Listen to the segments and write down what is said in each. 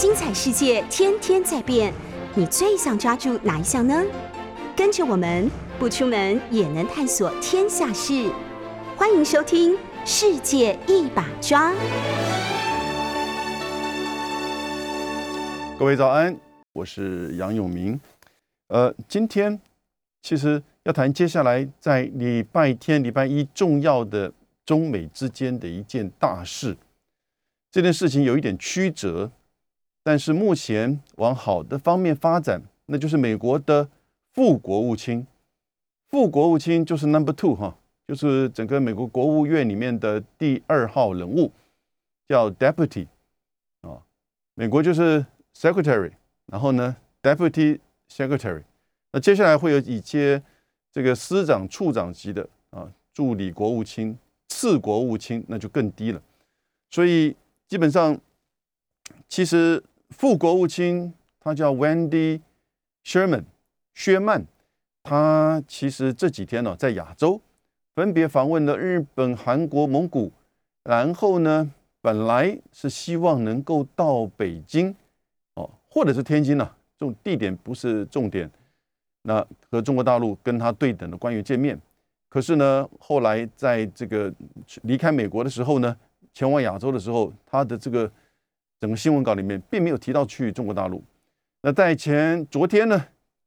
精彩世界天天在变，你最想抓住哪一项呢？跟着我们不出门也能探索天下事，欢迎收听《世界一把抓》。各位早安，我是杨永明。呃，今天其实要谈接下来在礼拜天、礼拜一重要的中美之间的一件大事。这件事情有一点曲折，但是目前往好的方面发展，那就是美国的副国务卿，副国务卿就是 Number Two 哈，就是整个美国国务院里面的第二号人物，叫 Deputy 啊，美国就是 Secretary，然后呢 Deputy Secretary，那接下来会有一些这个司长、处长级的啊，助理国务卿、次国务卿，那就更低了，所以。基本上，其实副国务卿他叫 Wendy Sherman 薛曼，他其实这几天呢在亚洲分别访问了日本、韩国、蒙古，然后呢本来是希望能够到北京哦，或者是天津呢，这种地点不是重点，那和中国大陆跟他对等的官员见面，可是呢后来在这个离开美国的时候呢。前往亚洲的时候，他的这个整个新闻稿里面并没有提到去中国大陆。那在前昨天呢，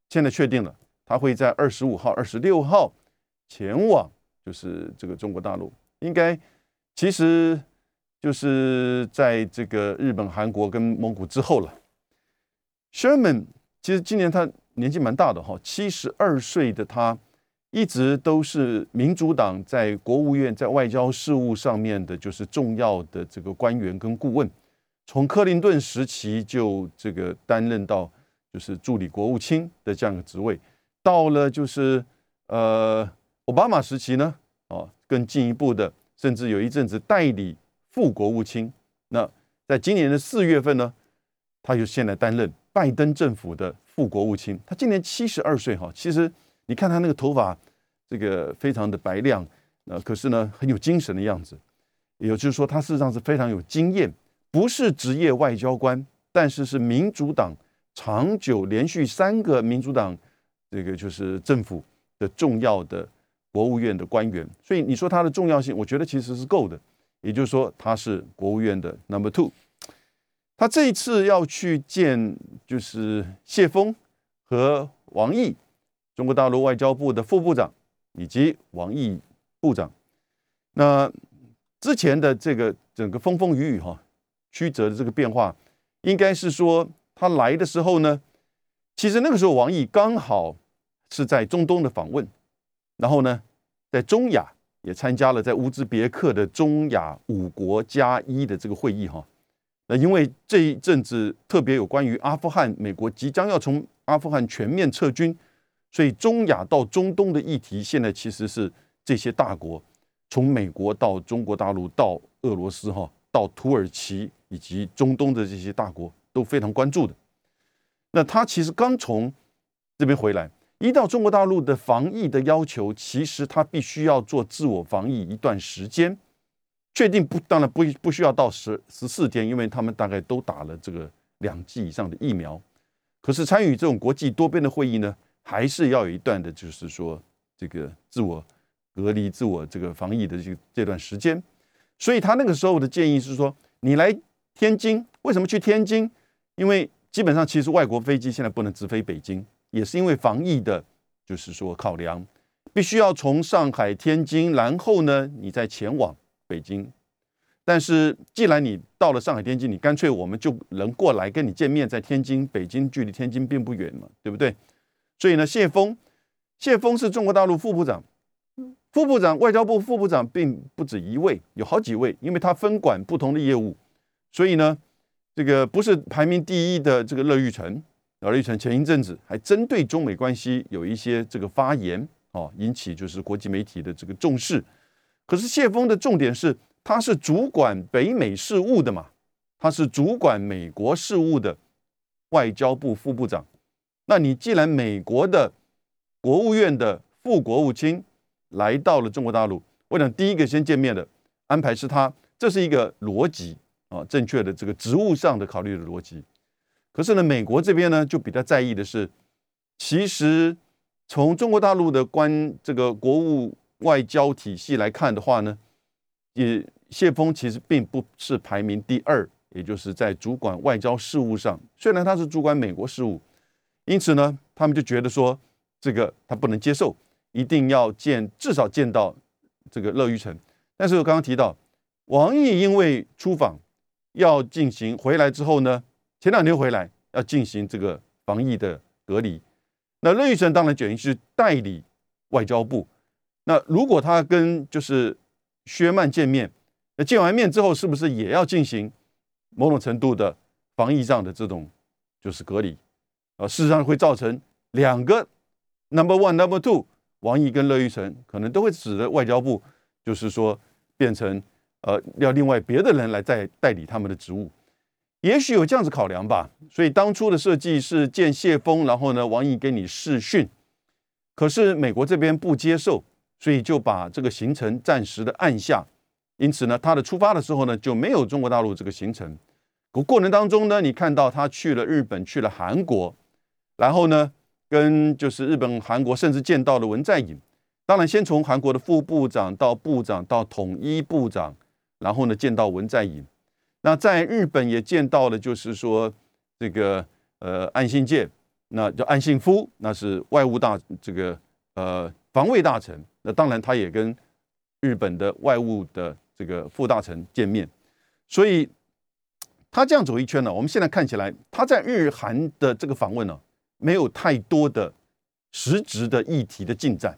现在确定了，他会在二十五号、二十六号前往，就是这个中国大陆。应该其实就是在这个日本、韩国跟蒙古之后了。Sherman 其实今年他年纪蛮大的哈，七十二岁的他。一直都是民主党在国务院在外交事务上面的，就是重要的这个官员跟顾问。从克林顿时期就这个担任到就是助理国务卿的这样一个职位，到了就是呃奥巴马时期呢，哦更进一步的，甚至有一阵子代理副国务卿。那在今年的四月份呢，他就现在担任拜登政府的副国务卿。他今年七十二岁哈，其实。你看他那个头发，这个非常的白亮，呃，可是呢很有精神的样子。也就是说，他事实上是非常有经验，不是职业外交官，但是是民主党长久连续三个民主党这个就是政府的重要的国务院的官员。所以你说他的重要性，我觉得其实是够的。也就是说，他是国务院的 Number Two。他这一次要去见就是谢峰和王毅。中国大陆外交部的副部长以及王毅部长，那之前的这个整个风风雨雨哈曲折的这个变化，应该是说他来的时候呢，其实那个时候王毅刚好是在中东的访问，然后呢，在中亚也参加了在乌兹别克的中亚五国加一的这个会议哈。那因为这一阵子特别有关于阿富汗，美国即将要从阿富汗全面撤军。所以，中亚到中东的议题，现在其实是这些大国，从美国到中国大陆到俄罗斯，哈，到土耳其以及中东的这些大国都非常关注的。那他其实刚从这边回来，一到中国大陆的防疫的要求，其实他必须要做自我防疫一段时间，确定不，当然不不需要到十十四天，因为他们大概都打了这个两剂以上的疫苗。可是参与这种国际多边的会议呢？还是要有一段的，就是说这个自我隔离、自我这个防疫的这这段时间。所以他那个时候的建议是说，你来天津，为什么去天津？因为基本上其实外国飞机现在不能直飞北京，也是因为防疫的，就是说考量，必须要从上海、天津，然后呢，你再前往北京。但是既然你到了上海、天津，你干脆我们就能过来跟你见面，在天津、北京距离天津并不远嘛，对不对？所以呢，谢峰，谢峰是中国大陆副部长，副部长，外交部副部长并不止一位，有好几位，因为他分管不同的业务，所以呢，这个不是排名第一的这个乐玉成，乐玉成前一阵子还针对中美关系有一些这个发言，哦，引起就是国际媒体的这个重视。可是谢峰的重点是，他是主管北美事务的嘛，他是主管美国事务的外交部副部长。那你既然美国的国务院的副国务卿来到了中国大陆，我想第一个先见面的安排是他，这是一个逻辑啊，正确的这个职务上的考虑的逻辑。可是呢，美国这边呢就比较在意的是，其实从中国大陆的关这个国务外交体系来看的话呢，也谢峰其实并不是排名第二，也就是在主管外交事务上，虽然他是主管美国事务，因此呢，他们就觉得说这个他不能接受，一定要见至少见到这个乐玉成。但是我刚刚提到，王毅因为出访要进行回来之后呢，前两天回来要进行这个防疫的隔离，那乐玉成当然等于是代理外交部。那如果他跟就是薛曼见面，那见完面之后，是不是也要进行某种程度的防疫上的这种就是隔离？啊，事实上会造成两个 number one number two，王毅跟乐玉成可能都会使得外交部就是说变成呃要另外别的人来再代理他们的职务，也许有这样子考量吧。所以当初的设计是见谢峰，然后呢王毅给你试训，可是美国这边不接受。所以就把这个行程暂时的按下，因此呢，他的出发的时候呢就没有中国大陆这个行程。过过程当中呢，你看到他去了日本，去了韩国，然后呢，跟就是日本、韩国，甚至见到了文在寅。当然，先从韩国的副部长到部长到统一部长，然后呢见到文在寅。那在日本也见到了，就是说这个呃岸信介，那叫岸信夫，那是外务大这个呃防卫大臣。那当然，他也跟日本的外务的这个副大臣见面，所以他这样走一圈呢。我们现在看起来，他在日韩的这个访问呢，没有太多的实质的议题的进展，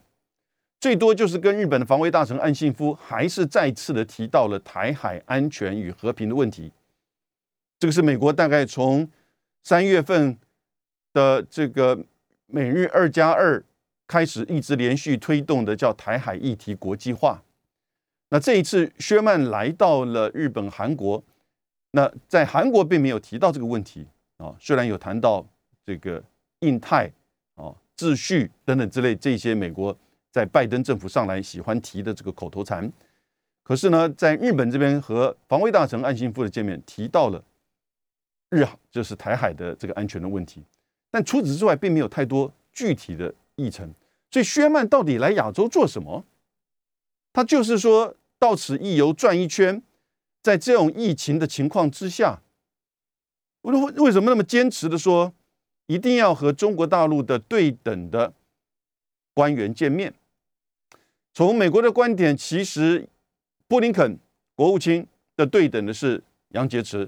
最多就是跟日本的防卫大臣岸信夫还是再次的提到了台海安全与和平的问题。这个是美国大概从三月份的这个美日二加二。开始一直连续推动的叫台海议题国际化。那这一次薛曼来到了日本、韩国，那在韩国并没有提到这个问题啊，虽然有谈到这个印太啊秩序等等之类这些美国在拜登政府上来喜欢提的这个口头禅，可是呢，在日本这边和防卫大臣岸信夫的见面提到了日就是台海的这个安全的问题，但除此之外并没有太多具体的。议程，所以薛曼到底来亚洲做什么？他就是说到此一游转一圈，在这种疫情的情况之下，为为什么那么坚持的说一定要和中国大陆的对等的官员见面？从美国的观点，其实布林肯国务卿的对等的是杨洁篪，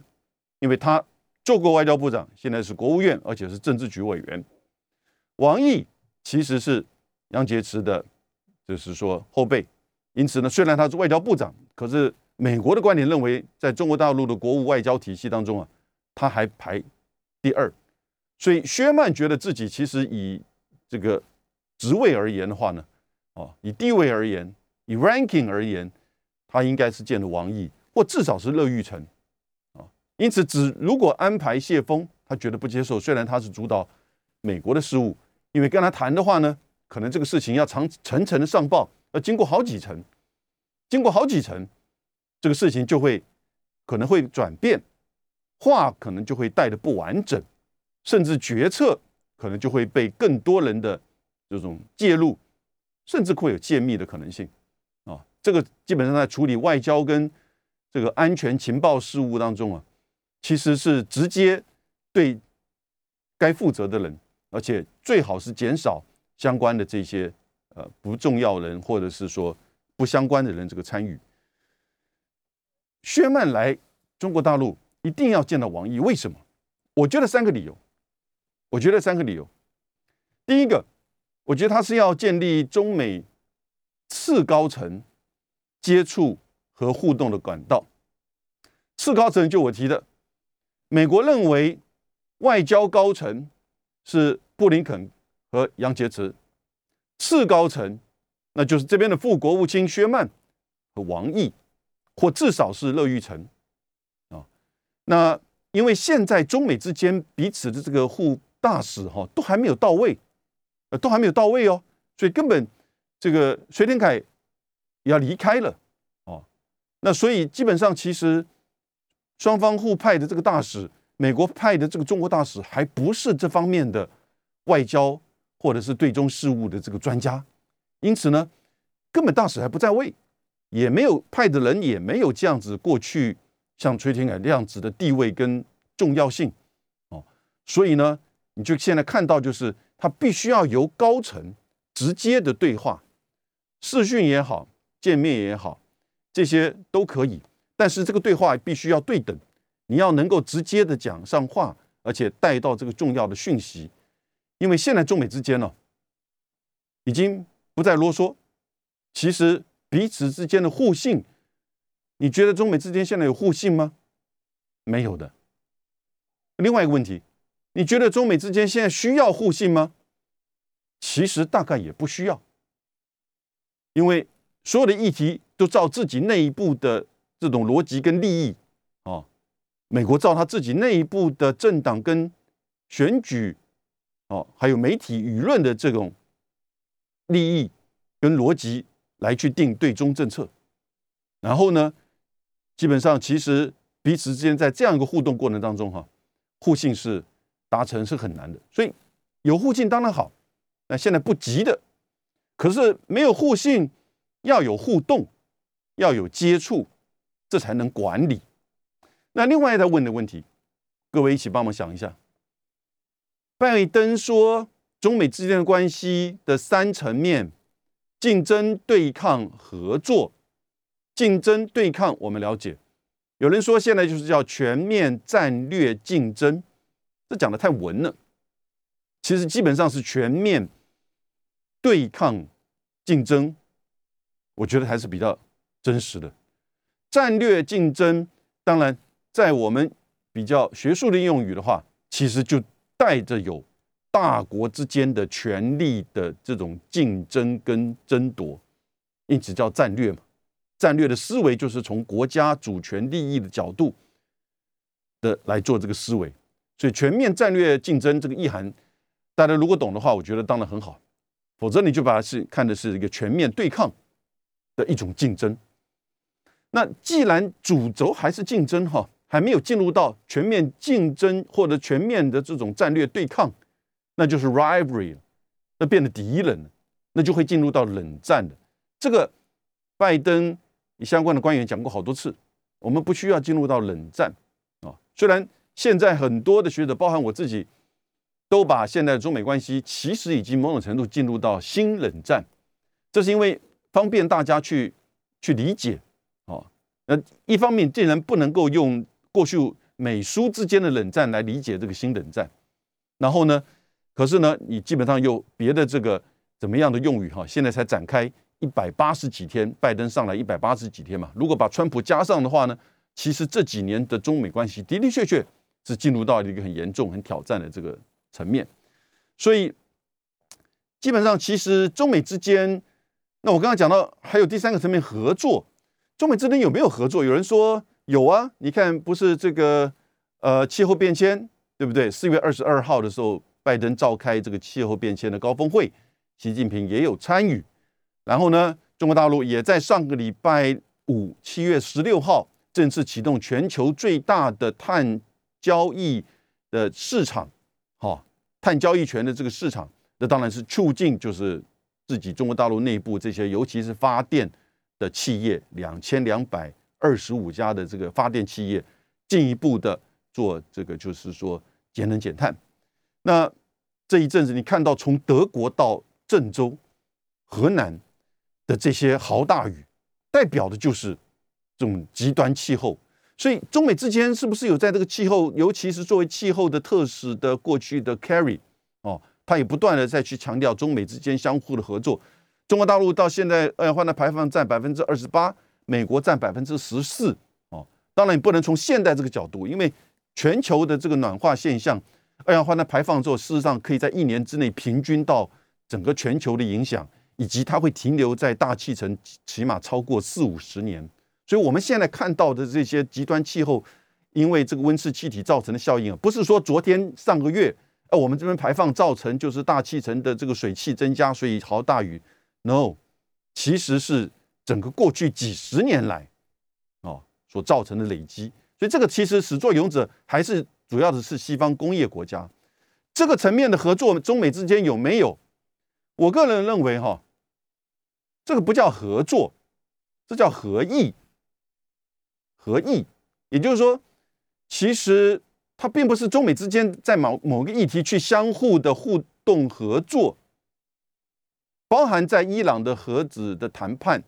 因为他做过外交部长，现在是国务院，而且是政治局委员。王毅。其实是杨洁篪的，就是说后辈。因此呢，虽然他是外交部长，可是美国的观点认为，在中国大陆的国务外交体系当中啊，他还排第二。所以薛曼觉得自己其实以这个职位而言的话呢，哦，以地位而言，以 ranking 而言，他应该是见了王毅，或至少是乐玉成啊。因此，只如果安排谢峰，他觉得不接受。虽然他是主导美国的事务。因为跟他谈的话呢，可能这个事情要长层层的上报，要经过好几层，经过好几层，这个事情就会可能会转变，话可能就会带的不完整，甚至决策可能就会被更多人的这种介入，甚至会有泄密的可能性啊。这个基本上在处理外交跟这个安全情报事务当中啊，其实是直接对该负责的人。而且最好是减少相关的这些呃不重要人或者是说不相关的人这个参与。薛曼来中国大陆一定要见到王毅，为什么？我觉得三个理由。我觉得三个理由。第一个，我觉得他是要建立中美次高层接触和互动的管道。次高层就我提的，美国认为外交高层。是布林肯和杨洁篪，次高层，那就是这边的副国务卿薛曼和王毅，或至少是乐玉成啊。那因为现在中美之间彼此的这个互大使哈都还没有到位，呃，都还没有到位哦，所以根本这个崔天凯也要离开了哦。那所以基本上其实双方互派的这个大使美国派的这个中国大使还不是这方面的外交或者是对中事务的这个专家，因此呢，根本大使还不在位，也没有派的人也没有这样子过去像崔天凯那样子的地位跟重要性哦，所以呢，你就现在看到就是他必须要由高层直接的对话，视讯也好，见面也好，这些都可以。但是这个对话必须要对等，你要能够直接的讲上话，而且带到这个重要的讯息。因为现在中美之间呢，已经不再啰嗦，其实彼此之间的互信，你觉得中美之间现在有互信吗？没有的。另外一个问题，你觉得中美之间现在需要互信吗？其实大概也不需要，因为所有的议题都照自己内部的。这种逻辑跟利益，啊，美国照他自己内部的政党跟选举，哦，还有媒体舆论的这种利益跟逻辑来去定对中政策，然后呢，基本上其实彼此之间在这样一个互动过程当中，哈，互信是达成是很难的，所以有互信当然好，那现在不急的，可是没有互信，要有互动，要有接触。这才能管理。那另外再问的问题，各位一起帮忙想一下。拜登说，中美之间的关系的三层面：竞争、对抗、合作。竞争、对抗，我们了解。有人说，现在就是叫全面战略竞争，这讲的太文了。其实基本上是全面对抗竞争，我觉得还是比较真实的。战略竞争，当然，在我们比较学术的用语的话，其实就带着有大国之间的权力的这种竞争跟争夺，因此叫战略嘛。战略的思维就是从国家主权利益的角度的来做这个思维，所以全面战略竞争这个意涵，大家如果懂的话，我觉得当然很好；否则你就把它是看的是一个全面对抗的一种竞争。那既然主轴还是竞争哈，还没有进入到全面竞争或者全面的这种战略对抗，那就是 rivalry，那变得敌人了，那就会进入到冷战的。这个拜登相关的官员讲过好多次，我们不需要进入到冷战啊。虽然现在很多的学者，包含我自己，都把现在中美关系其实已经某种程度进入到新冷战，这是因为方便大家去去理解。那一方面，竟然不能够用过去美苏之间的冷战来理解这个新冷战，然后呢，可是呢，你基本上有别的这个怎么样的用语哈？现在才展开一百八十几天，拜登上来一百八十几天嘛。如果把川普加上的话呢，其实这几年的中美关系的的确确是进入到一个很严重、很挑战的这个层面。所以基本上，其实中美之间，那我刚刚讲到还有第三个层面合作。中美之间有没有合作？有人说有啊，你看不是这个呃气候变迁对不对？四月二十二号的时候，拜登召开这个气候变迁的高峰会，习近平也有参与。然后呢，中国大陆也在上个礼拜五，七月十六号正式启动全球最大的碳交易的市场，哈，碳交易权的这个市场，那当然是促进就是自己中国大陆内部这些，尤其是发电。的企业两千两百二十五家的这个发电企业，进一步的做这个，就是说节能减碳。那这一阵子，你看到从德国到郑州、河南的这些豪大雨，代表的就是这种极端气候。所以，中美之间是不是有在这个气候，尤其是作为气候的特使的过去的 carry 哦，他也不断的再去强调中美之间相互的合作。中国大陆到现在二氧化碳排放占百分之二十八，美国占百分之十四。哦，当然你不能从现代这个角度，因为全球的这个暖化现象，二氧化碳排放之后，事实上可以在一年之内平均到整个全球的影响，以及它会停留在大气层起码超过四五十年。所以我们现在看到的这些极端气候，因为这个温室气体造成的效应啊，不是说昨天上个月，呃，我们这边排放造成就是大气层的这个水汽增加，所以豪大雨。No，其实是整个过去几十年来，哦所造成的累积，所以这个其实始作俑者还是主要的是西方工业国家。这个层面的合作，中美之间有没有？我个人认为，哈，这个不叫合作，这叫合意。合意，也就是说，其实它并不是中美之间在某某个议题去相互的互动合作，包含在伊朗的核子的谈判，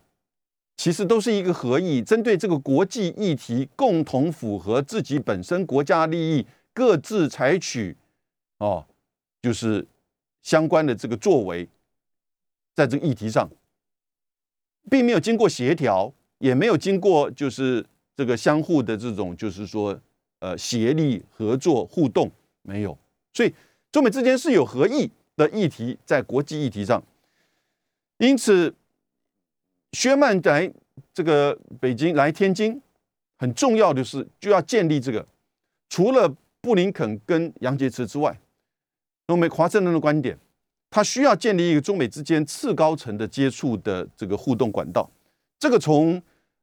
其实都是一个合意，针对这个国际议题，共同符合自己本身国家利益，各自采取哦，就是相关的这个作为，在这个议题上，并没有经过协调，也没有经过就是。这个相互的这种就是说，呃，协力合作互动没有，所以中美之间是有合意的议题在国际议题上。因此，薛曼来这个北京来天津，很重要的是就要建立这个，除了布林肯跟杨洁篪之外，中美华盛顿的观点，他需要建立一个中美之间次高层的接触的这个互动管道。这个从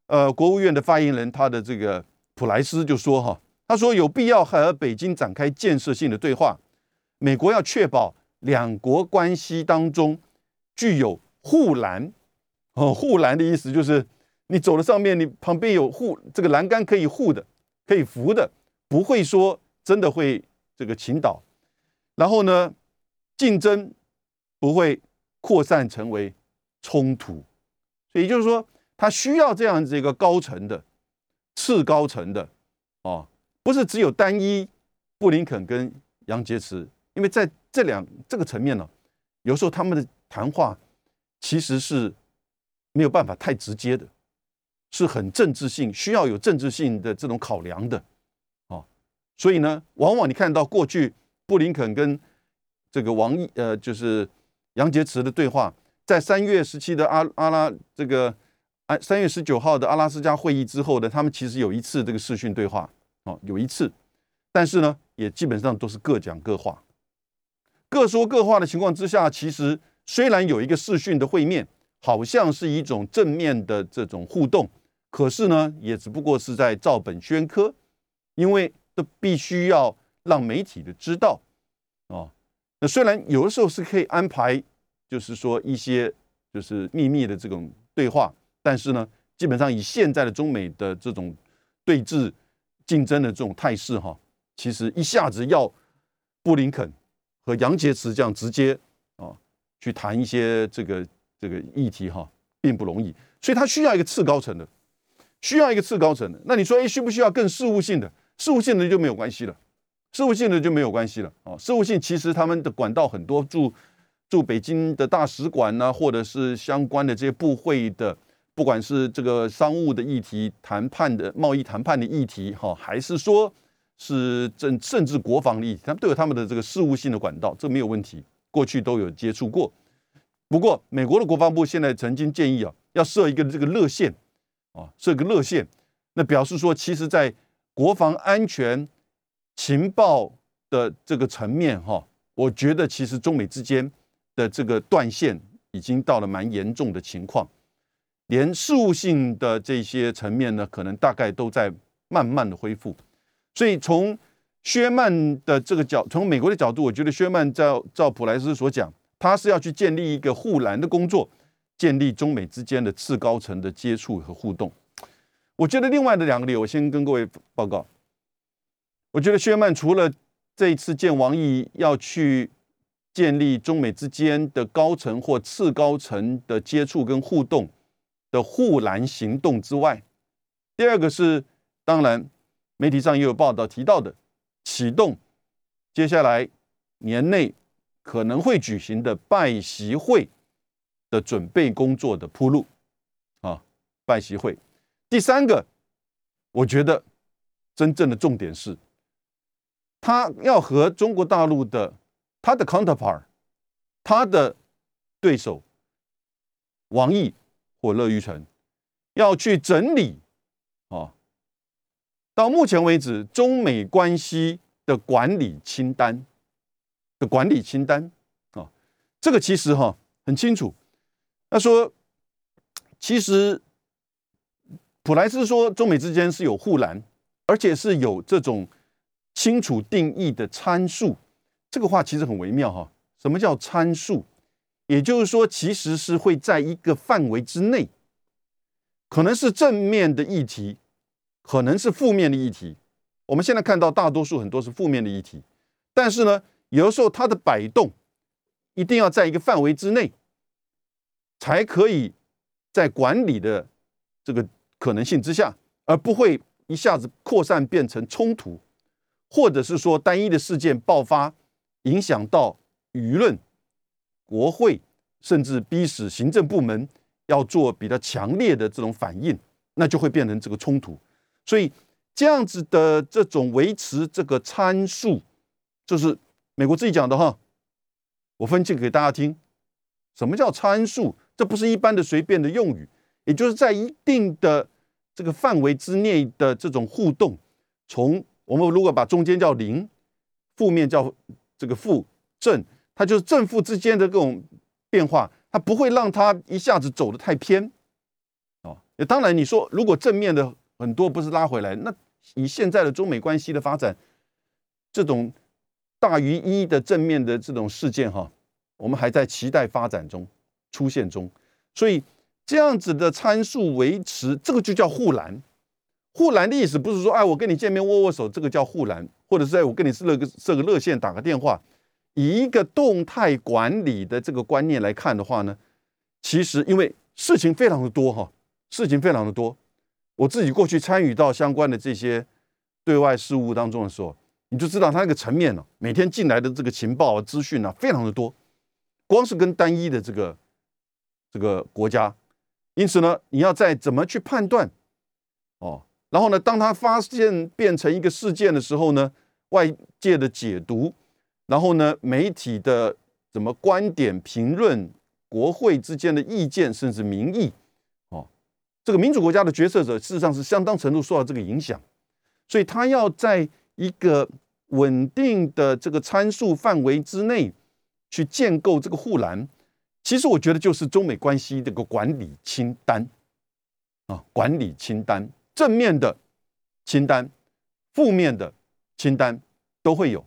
呃，国务院的发言人他的这个普莱斯就说哈，他说有必要和北京展开建设性的对话，美国要确保两国关系当中具有护栏，哦，护栏的意思就是你走的上面，你旁边有护这个栏杆可以护的，可以扶的，不会说真的会这个倾倒，然后呢，竞争不会扩散成为冲突，所以也就是说。他需要这样子一个高层的、次高层的，哦，不是只有单一布林肯跟杨洁篪，因为在这两这个层面呢，有时候他们的谈话其实是没有办法太直接的，是很政治性，需要有政治性的这种考量的，哦，所以呢，往往你看到过去布林肯跟这个王毅，呃，就是杨洁篪的对话，在三月十七的阿阿拉这个。哎，三月十九号的阿拉斯加会议之后呢，他们其实有一次这个视讯对话，哦，有一次，但是呢，也基本上都是各讲各话，各说各话的情况之下，其实虽然有一个视讯的会面，好像是一种正面的这种互动，可是呢，也只不过是在照本宣科，因为都必须要让媒体的知道，哦，那虽然有的时候是可以安排，就是说一些就是秘密的这种对话。但是呢，基本上以现在的中美的这种对峙、竞争的这种态势，哈，其实一下子要布林肯和杨洁篪这样直接啊去谈一些这个这个议题，哈，并不容易。所以他需要一个次高层的，需要一个次高层的。那你说，哎，需不需要更事务性的？事务性的就没有关系了，事务性的就没有关系了啊。事务性其实他们的管道很多，驻驻北京的大使馆呢，或者是相关的这些部会的。不管是这个商务的议题、谈判的贸易谈判的议题，哈，还是说是政甚至国防的议题，他们都有他们的这个事务性的管道，这没有问题。过去都有接触过。不过，美国的国防部现在曾经建议啊，要设一个这个热线啊，设个热线，那表示说，其实，在国防安全情报的这个层面，哈，我觉得其实中美之间的这个断线已经到了蛮严重的情况。连事务性的这些层面呢，可能大概都在慢慢的恢复。所以从薛曼的这个角，从美国的角度，我觉得薛曼照照普莱斯所讲，他是要去建立一个护栏的工作，建立中美之间的次高层的接触和互动。我觉得另外的两个理由，我先跟各位报告。我觉得薛曼除了这一次见王毅要去建立中美之间的高层或次高层的接触跟互动。的护栏行动之外，第二个是，当然媒体上也有报道提到的，启动接下来年内可能会举行的拜习会的准备工作的铺路啊，拜习会。第三个，我觉得真正的重点是，他要和中国大陆的他的 counterpart，他的对手王毅。或乐于成要去整理啊，到目前为止中美关系的管理清单的管理清单啊，这个其实哈很清楚。他说，其实普莱斯说中美之间是有护栏，而且是有这种清楚定义的参数。这个话其实很微妙哈。什么叫参数？也就是说，其实是会在一个范围之内，可能是正面的议题，可能是负面的议题。我们现在看到大多数很多是负面的议题，但是呢，有的时候它的摆动一定要在一个范围之内，才可以在管理的这个可能性之下，而不会一下子扩散变成冲突，或者是说单一的事件爆发，影响到舆论。国会甚至逼使行政部门要做比较强烈的这种反应，那就会变成这个冲突。所以这样子的这种维持这个参数，就是美国自己讲的哈。我分析给大家听，什么叫参数？这不是一般的随便的用语，也就是在一定的这个范围之内的这种互动。从我们如果把中间叫零，负面叫这个负正。它就是正负之间的各种变化，它不会让它一下子走得太偏，哦。当然，你说如果正面的很多不是拉回来，那以现在的中美关系的发展，这种大于一的正面的这种事件哈，我们还在期待发展中出现中。所以这样子的参数维持，这个就叫护栏。护栏的意思不是说，哎，我跟你见面握握手，这个叫护栏，或者是我跟你设个设个热线，打个电话。以一个动态管理的这个观念来看的话呢，其实因为事情非常的多哈，事情非常的多。我自己过去参与到相关的这些对外事务当中的时候，你就知道它那个层面呢，每天进来的这个情报资讯呢，非常的多。光是跟单一的这个这个国家，因此呢，你要再怎么去判断哦，然后呢，当它发现变成一个事件的时候呢，外界的解读。然后呢，媒体的怎么观点评论，国会之间的意见，甚至民意，哦，这个民主国家的决策者事实上是相当程度受到这个影响，所以他要在一个稳定的这个参数范围之内去建构这个护栏。其实我觉得就是中美关系这个管理清单啊，管理清单，正面的清单，负面的清单都会有。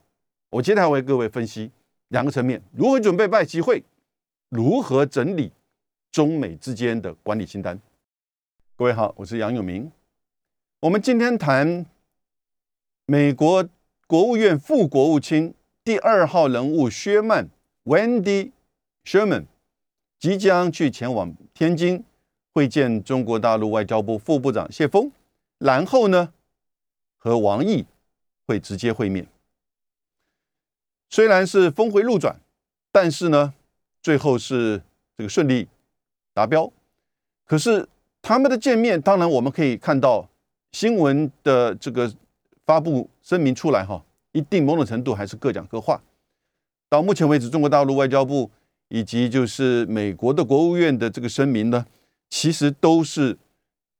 我接下来为各位分析两个层面：如何准备拜集会，如何整理中美之间的管理清单。各位好，我是杨永明。我们今天谈美国国务院副国务卿第二号人物薛曼 （Wendy Sherman） 即将去前往天津会见中国大陆外交部副部长谢峰，然后呢和王毅会直接会面。虽然是峰回路转，但是呢，最后是这个顺利达标。可是他们的见面，当然我们可以看到新闻的这个发布声明出来哈，一定某种程度还是各讲各话。到目前为止，中国大陆外交部以及就是美国的国务院的这个声明呢，其实都是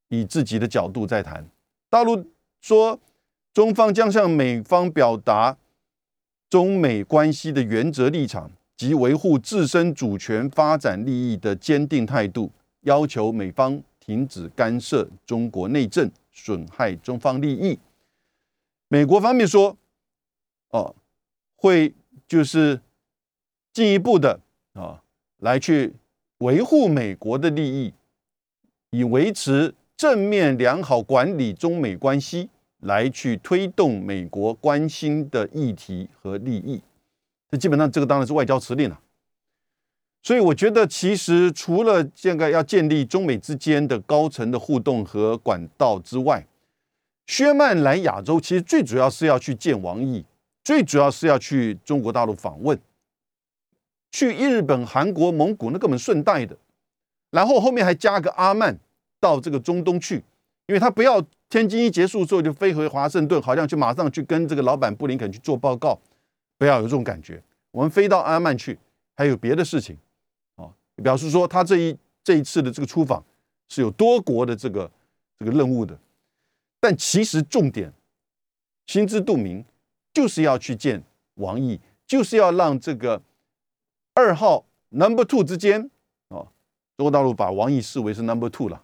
以自己的角度在谈。大陆说，中方将向美方表达。中美关系的原则立场及维护自身主权发展利益的坚定态度，要求美方停止干涉中国内政，损害中方利益。美国方面说，哦，会就是进一步的啊，来去维护美国的利益，以维持正面良好管理中美关系。来去推动美国关心的议题和利益，这基本上这个当然是外交辞令了。所以我觉得，其实除了现在要建立中美之间的高层的互动和管道之外，薛曼来亚洲其实最主要是要去见王毅，最主要是要去中国大陆访问，去日本、韩国、蒙古那根本顺带的，然后后面还加个阿曼到这个中东去，因为他不要。天津一结束之后，就飞回华盛顿，好像就马上去跟这个老板布林肯去做报告。不要有这种感觉，我们飞到阿曼去，还有别的事情啊。表示说，他这一这一次的这个出访是有多国的这个这个任务的。但其实重点心知肚明，就是要去见王毅，就是要让这个二号 Number Two 之间啊，中国大陆把王毅视为是 Number Two 了。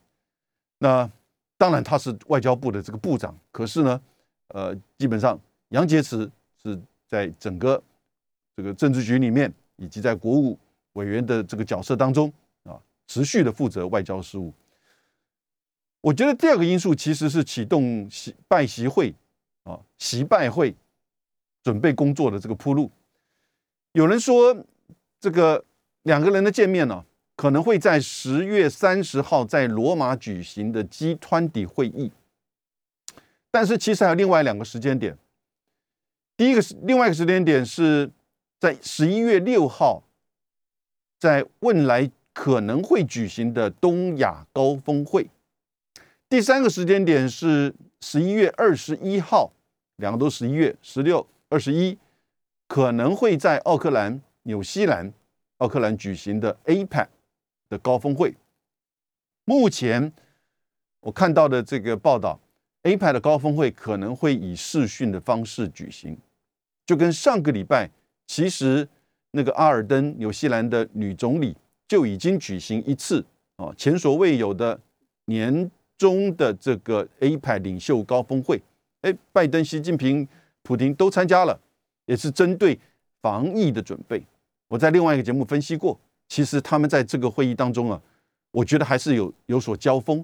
那当然，他是外交部的这个部长，可是呢，呃，基本上杨洁篪是在整个这个政治局里面，以及在国务委员的这个角色当中啊，持续的负责外交事务。我觉得第二个因素其实是启动习拜习会啊，习拜会准备工作的这个铺路。有人说，这个两个人的见面呢，可能会在十月三十号在罗马举行的 G 团体会议。但是其实还有另外两个时间点。第一个是另外一个时间点是在十一月六号，在未来可能会举行的东亚高峰会。第三个时间点是十一月二十一号，两个都十一月十六、二十一，可能会在奥克兰、纽西兰、奥克兰举行的 APEC 的高峰会。目前我看到的这个报道，APEC 的高峰会可能会以视讯的方式举行，就跟上个礼拜其实那个阿尔登纽西兰的女总理就已经举行一次啊前所未有的年。中的这个 APEC 领袖高峰会，哎，拜登、习近平、普京都参加了，也是针对防疫的准备。我在另外一个节目分析过，其实他们在这个会议当中啊，我觉得还是有有所交锋，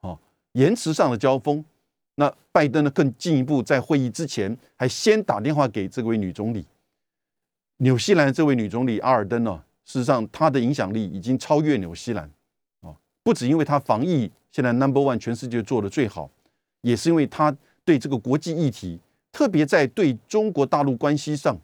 哦，言辞上的交锋。那拜登呢，更进一步在会议之前还先打电话给这位女总理，纽西兰这位女总理阿尔登呢，事实上她的影响力已经超越纽西兰，哦，不止因为她防疫。现在 Number One 全世界做的最好，也是因为她对这个国际议题，特别在对中国大陆关系上，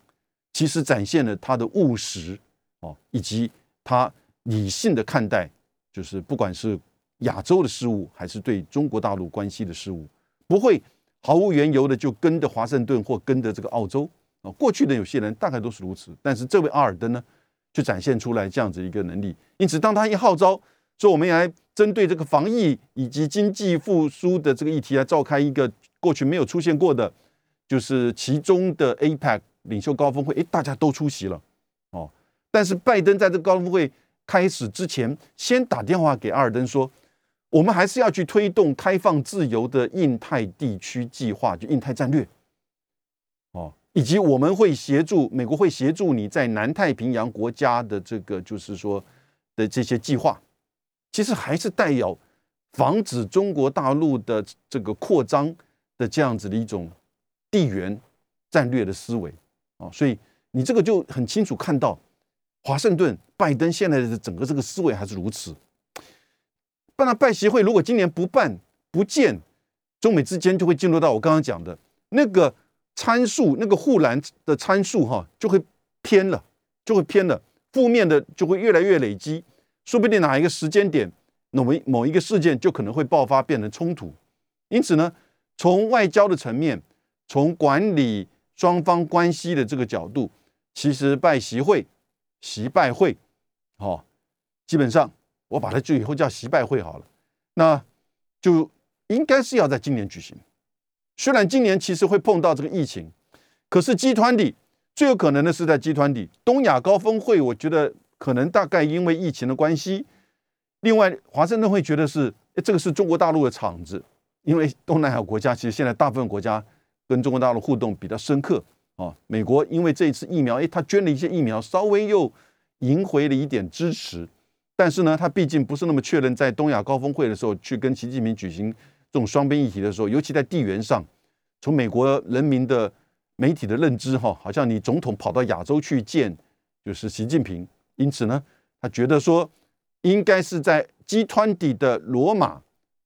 其实展现了她的务实哦，以及他理性的看待，就是不管是亚洲的事物，还是对中国大陆关系的事物，不会毫无缘由的就跟着华盛顿或跟着这个澳洲啊。过去的有些人大概都是如此，但是这位阿尔登呢，就展现出来这样子一个能力。因此，当他一号召。说我们来针对这个防疫以及经济复苏的这个议题来召开一个过去没有出现过的，就是其中的 APEC 领袖高峰会，诶，大家都出席了。但是拜登在这个高峰会开始之前，先打电话给阿尔登说，我们还是要去推动开放自由的印太地区计划，就印太战略哦，以及我们会协助美国会协助你在南太平洋国家的这个就是说的这些计划。其实还是带有防止中国大陆的这个扩张的这样子的一种地缘战略的思维啊，所以你这个就很清楚看到，华盛顿拜登现在的整个这个思维还是如此。办了拜协会，如果今年不办不见，中美之间就会进入到我刚刚讲的那个参数，那个护栏的参数哈，就会偏了，就会偏了，负面的就会越来越累积。说不定哪一个时间点，某某一个事件就可能会爆发，变成冲突。因此呢，从外交的层面，从管理双方关系的这个角度，其实拜习会、习拜会，哦，基本上我把它就以后叫习拜会好了。那就应该是要在今年举行。虽然今年其实会碰到这个疫情，可是集团里最有可能的是在集团里东亚高峰会，我觉得。可能大概因为疫情的关系，另外华盛顿会觉得是这个是中国大陆的场子，因为东南亚国家其实现在大部分国家跟中国大陆互动比较深刻啊。美国因为这一次疫苗，哎，他捐了一些疫苗，稍微又赢回了一点支持。但是呢，他毕竟不是那么确认在东亚高峰会的时候去跟习近平举行这种双边议题的时候，尤其在地缘上，从美国人民的媒体的认知哈，好像你总统跑到亚洲去见就是习近平。因此呢，他觉得说，应该是在 G20 的罗马。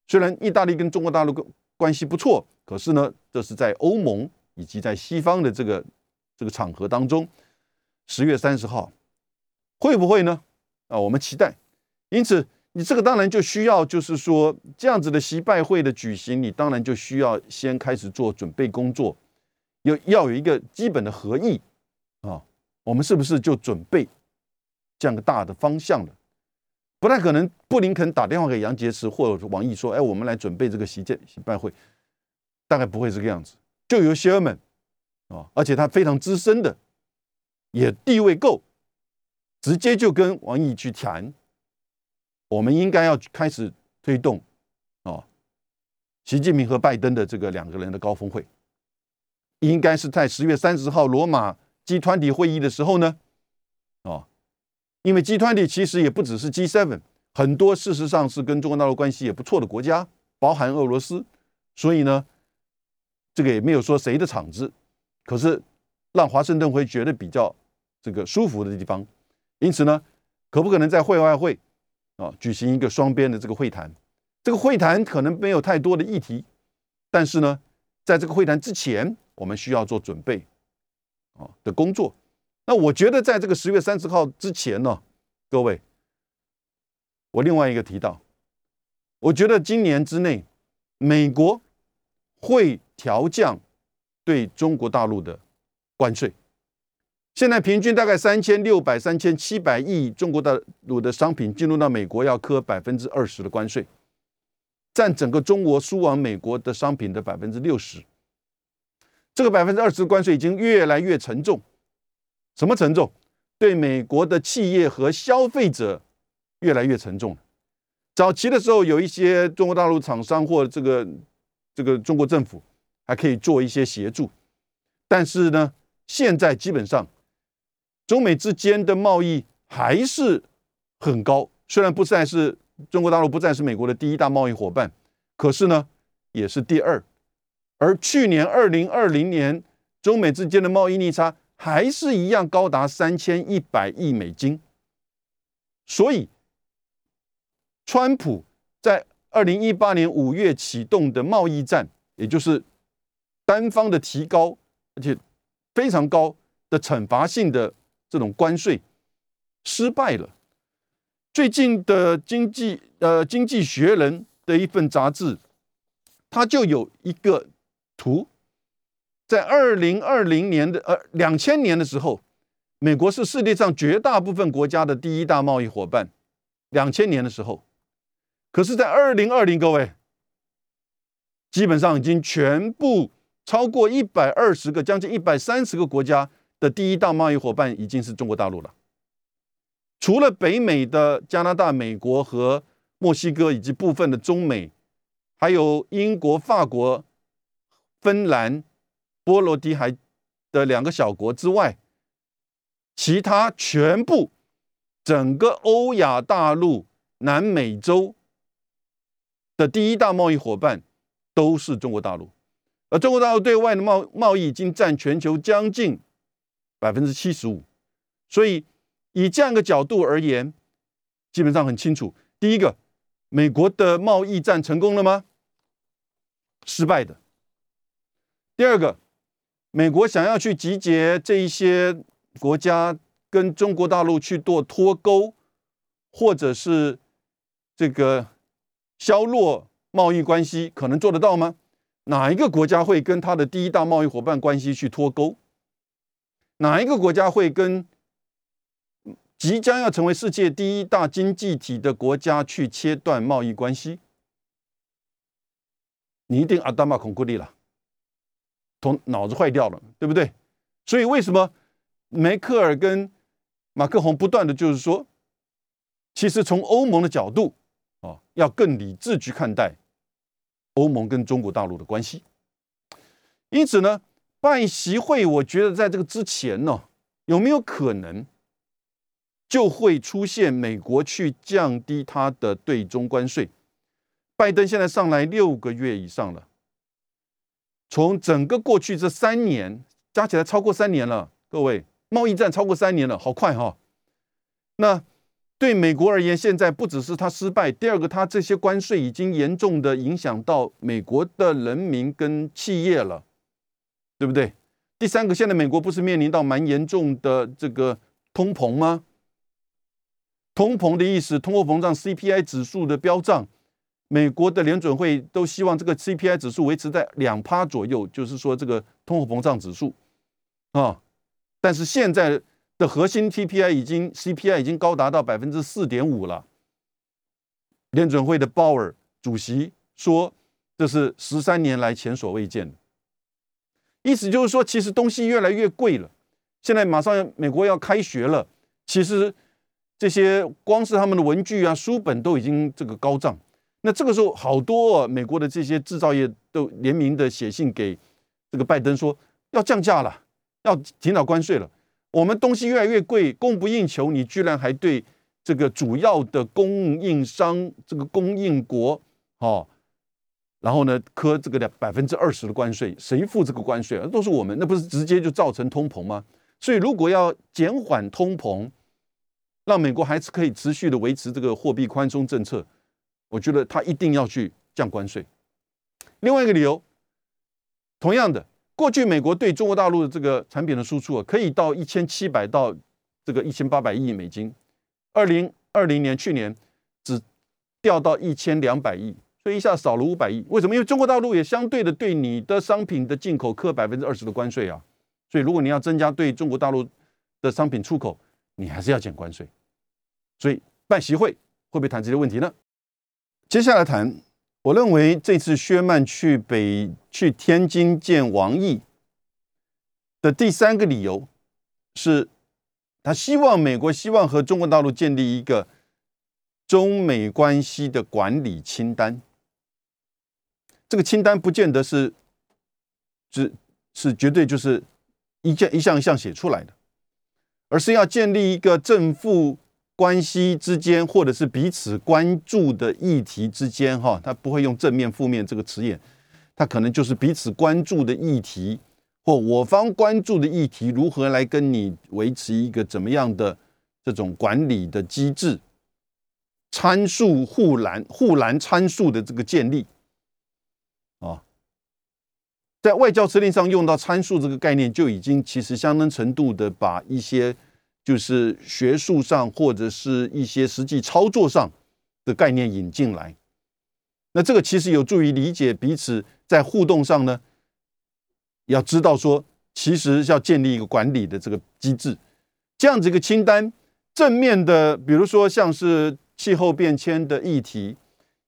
虽然意大利跟中国大陆关系不错，可是呢，这是在欧盟以及在西方的这个这个场合当中，十月三十号会不会呢？啊，我们期待。因此，你这个当然就需要，就是说这样子的习拜会的举行，你当然就需要先开始做准备工作，有要有一个基本的合意啊。我们是不是就准备？这样个大的方向了，不太可能。布林肯打电话给杨洁篪或者王毅说：“哎，我们来准备这个习建习拜会，大概不会这个样子。”就由谢尔曼啊，而且他非常资深的，也地位够，直接就跟王毅去谈，我们应该要开始推动啊，习近平和拜登的这个两个人的高峰会。应该是在十月三十号罗马集团体会议的时候呢，哦，因为集团体其实也不只是 G7，很多事实上是跟中国大陆关系也不错的国家，包含俄罗斯，所以呢，这个也没有说谁的场子，可是让华盛顿会觉得比较这个舒服的地方，因此呢，可不可能在会外会啊举行一个双边的这个会谈？这个会谈可能没有太多的议题，但是呢，在这个会谈之前，我们需要做准备啊的工作。那我觉得，在这个十月三十号之前呢，各位，我另外一个提到，我觉得今年之内，美国会调降对中国大陆的关税。现在平均大概三千六百、三千七百亿中国大陆的商品进入到美国，要科百分之二十的关税。占整个中国输往美国的商品的百分之六十，这个百分之二十关税已经越来越沉重。什么沉重？对美国的企业和消费者越来越沉重。早期的时候，有一些中国大陆厂商或这个这个中国政府还可以做一些协助，但是呢，现在基本上中美之间的贸易还是很高，虽然不再是。中国大陆不再是美国的第一大贸易伙伴，可是呢，也是第二。而去年二零二零年，中美之间的贸易逆差还是一样高达三千一百亿美金。所以，川普在二零一八年五月启动的贸易战，也就是单方的提高，而且非常高的惩罚性的这种关税，失败了。最近的经济，呃，《经济学人》的一份杂志，它就有一个图，在二零二零年的呃两千年的时候，美国是世界上绝大部分国家的第一大贸易伙伴。两千年的时候，可是，在二零二零，各位，基本上已经全部超过一百二十个，将近一百三十个国家的第一大贸易伙伴已经是中国大陆了。除了北美的加拿大、美国和墨西哥，以及部分的中美，还有英国、法国、芬兰、波罗的海的两个小国之外，其他全部整个欧亚大陆、南美洲的第一大贸易伙伴都是中国大陆，而中国大陆对外的贸贸易已经占全球将近百分之七十五，所以。以这样一个角度而言，基本上很清楚。第一个，美国的贸易战成功了吗？失败的。第二个，美国想要去集结这一些国家跟中国大陆去做脱钩，或者是这个削弱贸易关系，可能做得到吗？哪一个国家会跟他的第一大贸易伙伴关系去脱钩？哪一个国家会跟？即将要成为世界第一大经济体的国家去切断贸易关系，你一定阿达玛恐怖力了，从脑子坏掉了，对不对？所以为什么梅克尔跟马克宏不断的就是说，其实从欧盟的角度啊，要更理智去看待欧盟跟中国大陆的关系。因此呢，拜习会，我觉得在这个之前呢，有没有可能？就会出现美国去降低它的对中关税。拜登现在上来六个月以上了，从整个过去这三年加起来超过三年了，各位贸易战超过三年了，好快哈。那对美国而言，现在不只是他失败，第二个，他这些关税已经严重的影响到美国的人民跟企业了，对不对？第三个，现在美国不是面临到蛮严重的这个通膨吗？通膨的意思，通货膨胀 CPI 指数的飙涨，美国的联准会都希望这个 CPI 指数维持在两趴左右，就是说这个通货膨胀指数啊。但是现在的核心 TPI 已经 CPI 已经高达到百分之四点五了。联准会的鲍尔主席说，这是十三年来前所未见的。意思就是说，其实东西越来越贵了。现在马上美国要开学了，其实。这些光是他们的文具啊、书本都已经这个高涨，那这个时候好多美国的这些制造业都联名的写信给这个拜登说：“要降价了，要减少关税了。我们东西越来越贵，供不应求，你居然还对这个主要的供应商、这个供应国，哦，然后呢，科这个的百分之二十的关税，谁付这个关税啊？都是我们，那不是直接就造成通膨吗？所以，如果要减缓通膨，让美国还是可以持续的维持这个货币宽松政策，我觉得他一定要去降关税。另外一个理由，同样的，过去美国对中国大陆的这个产品的输出啊，可以到一千七百到这个一千八百亿美金，二零二零年去年只掉到一千两百亿。所以一下少了五百亿，为什么？因为中国大陆也相对的对你的商品的进口课百分之二十的关税啊。所以如果你要增加对中国大陆的商品出口，你还是要减关税。所以办席会会不会谈这些问题呢？接下来谈，我认为这次薛曼去北去天津见王毅的第三个理由是，他希望美国希望和中国大陆建立一个中美关系的管理清单。这个清单不见得是，是是绝对就是一件一项一项写出来的，而是要建立一个正负关系之间，或者是彼此关注的议题之间，哈，他不会用正面负面这个词眼，他可能就是彼此关注的议题，或我方关注的议题，如何来跟你维持一个怎么样的这种管理的机制，参数护栏护栏参数的这个建立啊。在外交辞令上用到参数这个概念，就已经其实相当程度的把一些就是学术上或者是一些实际操作上的概念引进来。那这个其实有助于理解彼此在互动上呢，要知道说，其实要建立一个管理的这个机制。这样子一个清单，正面的，比如说像是气候变迁的议题、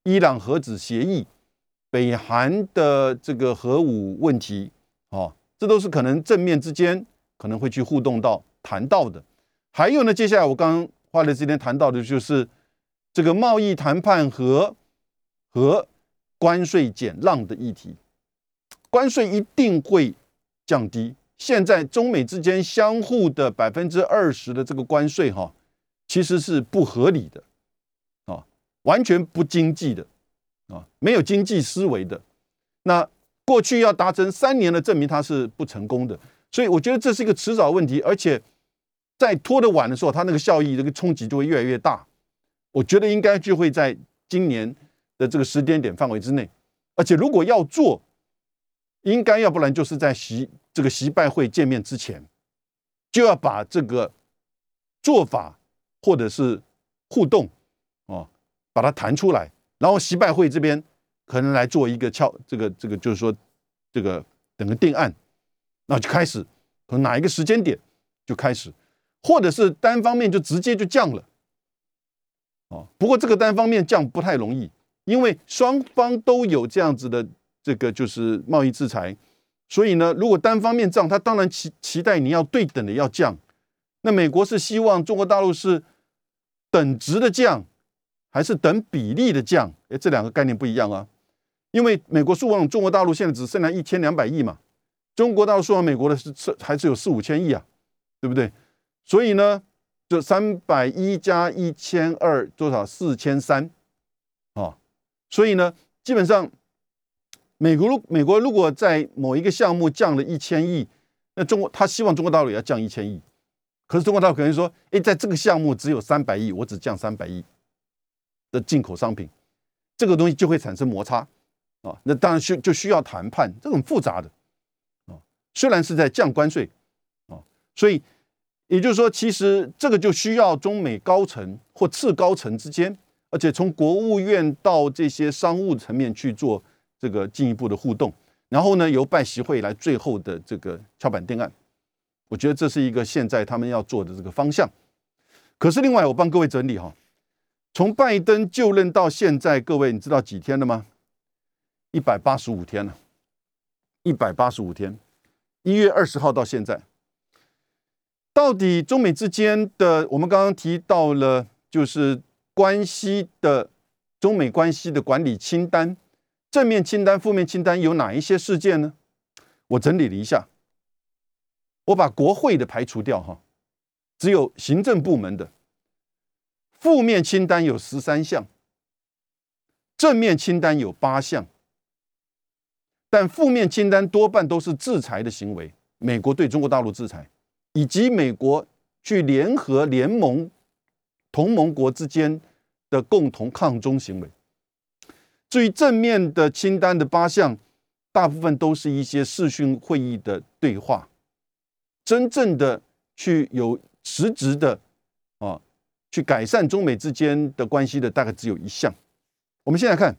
伊朗核子协议。北韩的这个核武问题，哦，这都是可能正面之间可能会去互动到谈到的。还有呢，接下来我刚刚花了时间谈到的就是这个贸易谈判和和关税减让的议题。关税一定会降低。现在中美之间相互的百分之二十的这个关税，哈，其实是不合理的，啊，完全不经济的。啊，没有经济思维的，那过去要达成三年的证明，它是不成功的。所以我觉得这是一个迟早问题，而且在拖得晚的时候，它那个效益、这个冲击就会越来越大。我觉得应该就会在今年的这个时间点范围之内，而且如果要做，应该要不然就是在习这个习拜会见面之前，就要把这个做法或者是互动哦，把它谈出来。然后习拜会这边可能来做一个敲这个这个就是说这个等个定案，那就开始从哪一个时间点就开始，或者是单方面就直接就降了，哦，不过这个单方面降不太容易，因为双方都有这样子的这个就是贸易制裁，所以呢，如果单方面降，他当然期期待你要对等的要降，那美国是希望中国大陆是等值的降。还是等比例的降，哎，这两个概念不一样啊。因为美国输往中国大陆现在只剩下一千两百亿嘛，中国大陆输往美国的是是还是有四五千亿啊，对不对？所以呢，就三百一加一千二多少四千三啊。所以呢，基本上美国如美国如果在某一个项目降了一千亿，那中国他希望中国大陆也要降一千亿，可是中国大陆可能说，哎，在这个项目只有三百亿，我只降三百亿。的进口商品，这个东西就会产生摩擦啊，那当然需就需要谈判，这很复杂的啊，虽然是在降关税啊，所以也就是说，其实这个就需要中美高层或次高层之间，而且从国务院到这些商务层面去做这个进一步的互动，然后呢，由拜习会来最后的这个敲板定案，我觉得这是一个现在他们要做的这个方向。可是另外，我帮各位整理哈。从拜登就任到现在，各位你知道几天了吗？一百八十五天了，一百八十五天，一月二十号到现在，到底中美之间的我们刚刚提到了，就是关系的中美关系的管理清单，正面清单、负面清单有哪一些事件呢？我整理了一下，我把国会的排除掉哈，只有行政部门的。负面清单有十三项，正面清单有八项，但负面清单多半都是制裁的行为，美国对中国大陆制裁，以及美国去联合联盟同盟国之间的共同抗中行为。至于正面的清单的八项，大部分都是一些视讯会议的对话。真正的去有实质的啊，去改善中美之间的关系的，大概只有一项。我们现在看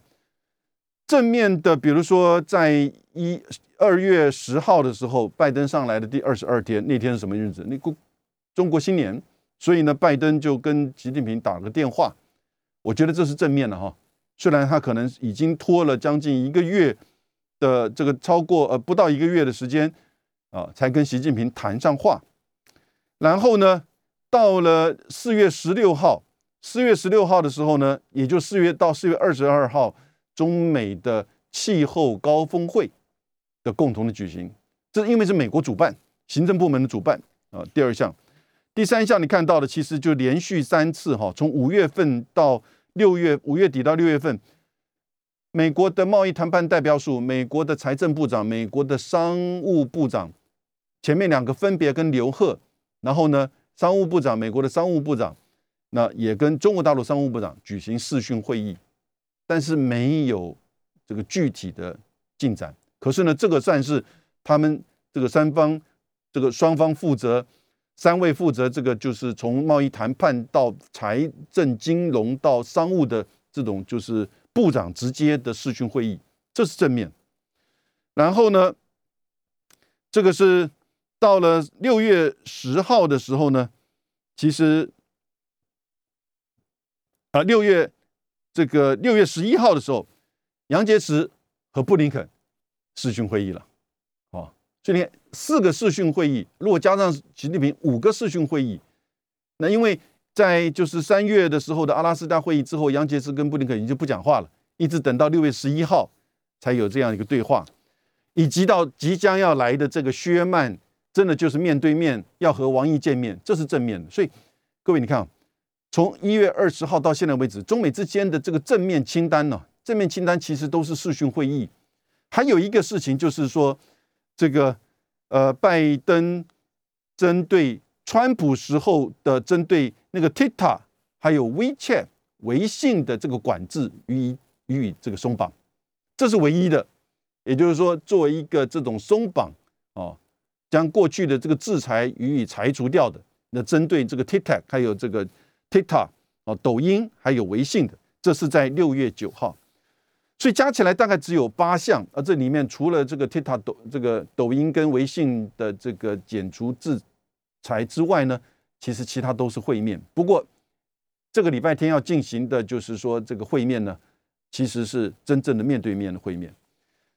正面的，比如说在一二月十号的时候，拜登上来的第二十二天，那天是什么日子？那个中国新年，所以呢，拜登就跟习近平打了个电话。我觉得这是正面的哈，虽然他可能已经拖了将近一个月的这个超过呃不到一个月的时间。啊，才跟习近平谈上话，然后呢，到了四月十六号，四月十六号的时候呢，也就四月到四月二十二号，中美的气候高峰会的共同的举行，这因为是美国主办，行政部门的主办啊。第二项，第三项你看到的，其实就连续三次哈，从五月份到六月，五月底到六月份。美国的贸易谈判代表署、美国的财政部长、美国的商务部长。前面两个分别跟刘鹤，然后呢，商务部长，美国的商务部长，那也跟中国大陆商务部长举行视讯会议，但是没有这个具体的进展。可是呢，这个算是他们这个三方，这个双方负责，三位负责这个就是从贸易谈判到财政金融到商务的这种就是部长直接的视讯会议，这是正面。然后呢，这个是。到了六月十号的时候呢，其实啊，六月这个六月十一号的时候，杨洁篪和布林肯视讯会议了，哦，所以四个视讯会议，如果加上习近平五个视讯会议，那因为在就是三月的时候的阿拉斯加会议之后，杨洁篪跟布林肯已经不讲话了，一直等到六月十一号才有这样一个对话，以及到即将要来的这个薛曼。真的就是面对面要和王毅见面，这是正面的。所以各位，你看，从一月二十号到现在为止，中美之间的这个正面清单呢，正面清单其实都是视讯会议。还有一个事情就是说，这个呃，拜登针对川普时候的针对那个 TikTok 还有 WeChat 微信的这个管制予以予以这个松绑，这是唯一的。也就是说，作为一个这种松绑哦。将过去的这个制裁予以裁除掉的，那针对这个 TikTok 还有这个 TikTok 啊，抖音还有微信的，这是在六月九号，所以加起来大概只有八项。而这里面除了这个 TikTok 抖这个抖音跟微信的这个减除制裁之外呢，其实其他都是会面。不过这个礼拜天要进行的就是说这个会面呢，其实是真正的面对面的会面。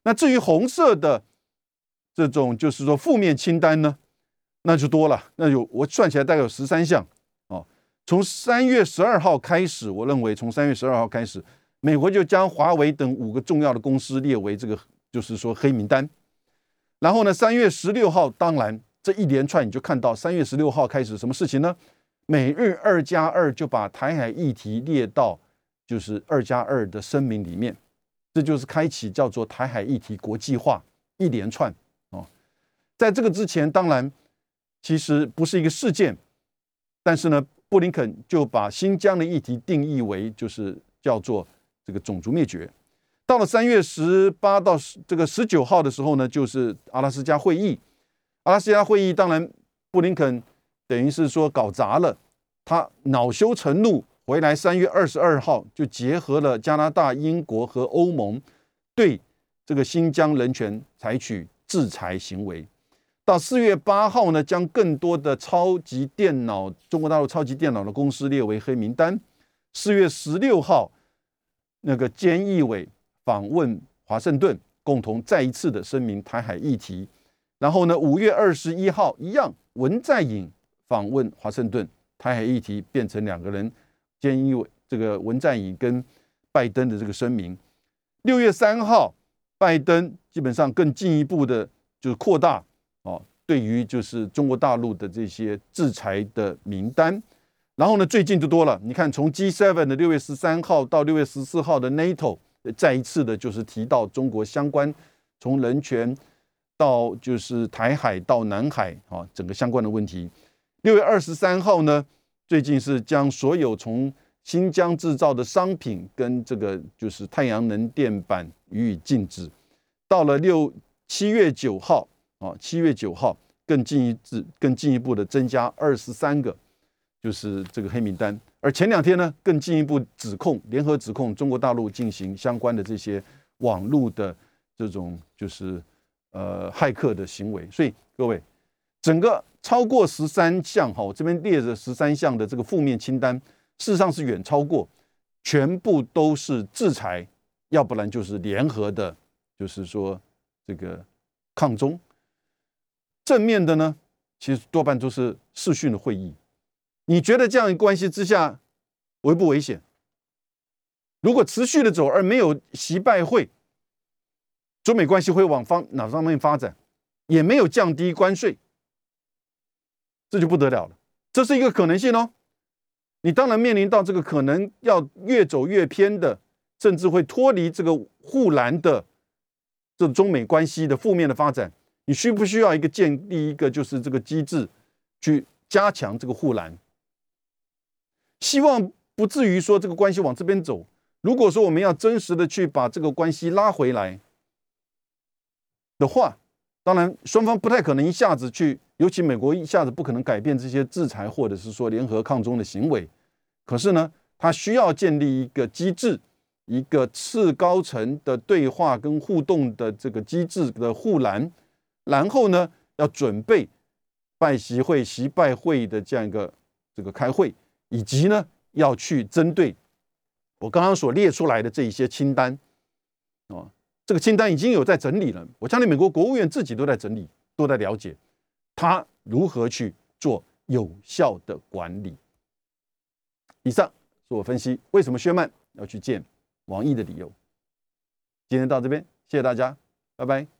那至于红色的。这种就是说负面清单呢，那就多了，那有我算起来大概有十三项。从三月十二号开始，我认为从三月十二号开始，美国就将华为等五个重要的公司列为这个就是说黑名单。然后呢，三月十六号，当然这一连串你就看到三月十六号开始什么事情呢？美日二加二就把台海议题列到就是二加二的声明里面，这就是开启叫做台海议题国际化一连串哦。在这个之前，当然其实不是一个事件，但是呢，布林肯就把新疆的议题定义为就是叫做这个种族灭绝。到了三月十八到这个十九号的时候呢，就是阿拉斯加会议。阿拉斯加会议，当然布林肯等于是说搞砸了，他恼羞成怒回来，三月二十二号就结合了加拿大、英国和欧盟，对这个新疆人权采取制裁行为。到四月八号呢，将更多的超级电脑中国大陆超级电脑的公司列为黑名单。四月十六号，那个菅义伟访问华盛顿，共同再一次的声明台海议题。然后呢，五月二十一号一样，文在寅访问华盛顿，台海议题变成两个人，菅义伟这个文在寅跟拜登的这个声明。六月三号，拜登基本上更进一步的就是扩大。哦，对于就是中国大陆的这些制裁的名单。然后呢，最近就多了，你看从 G7 的六月十三号到六月十四号的 NATO，再一次的就是提到中国相关从人权到就是台海到南海啊整个相关的问题。六月二十三号呢，最近是将所有从新疆制造的商品跟这个就是太阳能电板予以禁止。到了六七月九号啊，七月九号更进一步、更进一步的增加二十三个，就是这个黑名单。而前两天呢，更进一步指控、联合指控中国大陆进行相关的这些网络的这种就是呃骇客的行为。所以各位，整个超过十三项哈，我这边列着十三项的这个负面清单。事实上是远超过，全部都是制裁，要不然就是联合的，就是说这个抗中。正面的呢，其实多半都是视讯的会议。你觉得这样关系之下危不危险？如果持续的走而没有习拜会，中美关系会往方哪方面发展？也没有降低关税，这就不得了了。这是一个可能性哦。你当然面临到这个可能要越走越偏的，甚至会脱离这个护栏的这中美关系的负面的发展。你需不需要一个建立一个就是这个机制去加强这个护栏？希望不至于说这个关系往这边走。如果说我们要真实的去把这个关系拉回来的话，当然双方不太可能一下子去，尤其美国一下子不可能改变这些制裁或者是说联合抗中的行为。可是呢，它需要建立一个机制，一个次高层的对话跟互动的这个机制的护栏，然后呢，要准备拜习会、习拜会的这样一个这个开会，以及呢，要去针对我刚刚所列出来的这一些清单，啊，这个清单已经有在整理了。我相信美国国务院自己都在整理，都在了解，他如何去做有效的管理。以上是我分析为什么薛曼要去见王毅的理由。今天到这边，谢谢大家，拜拜。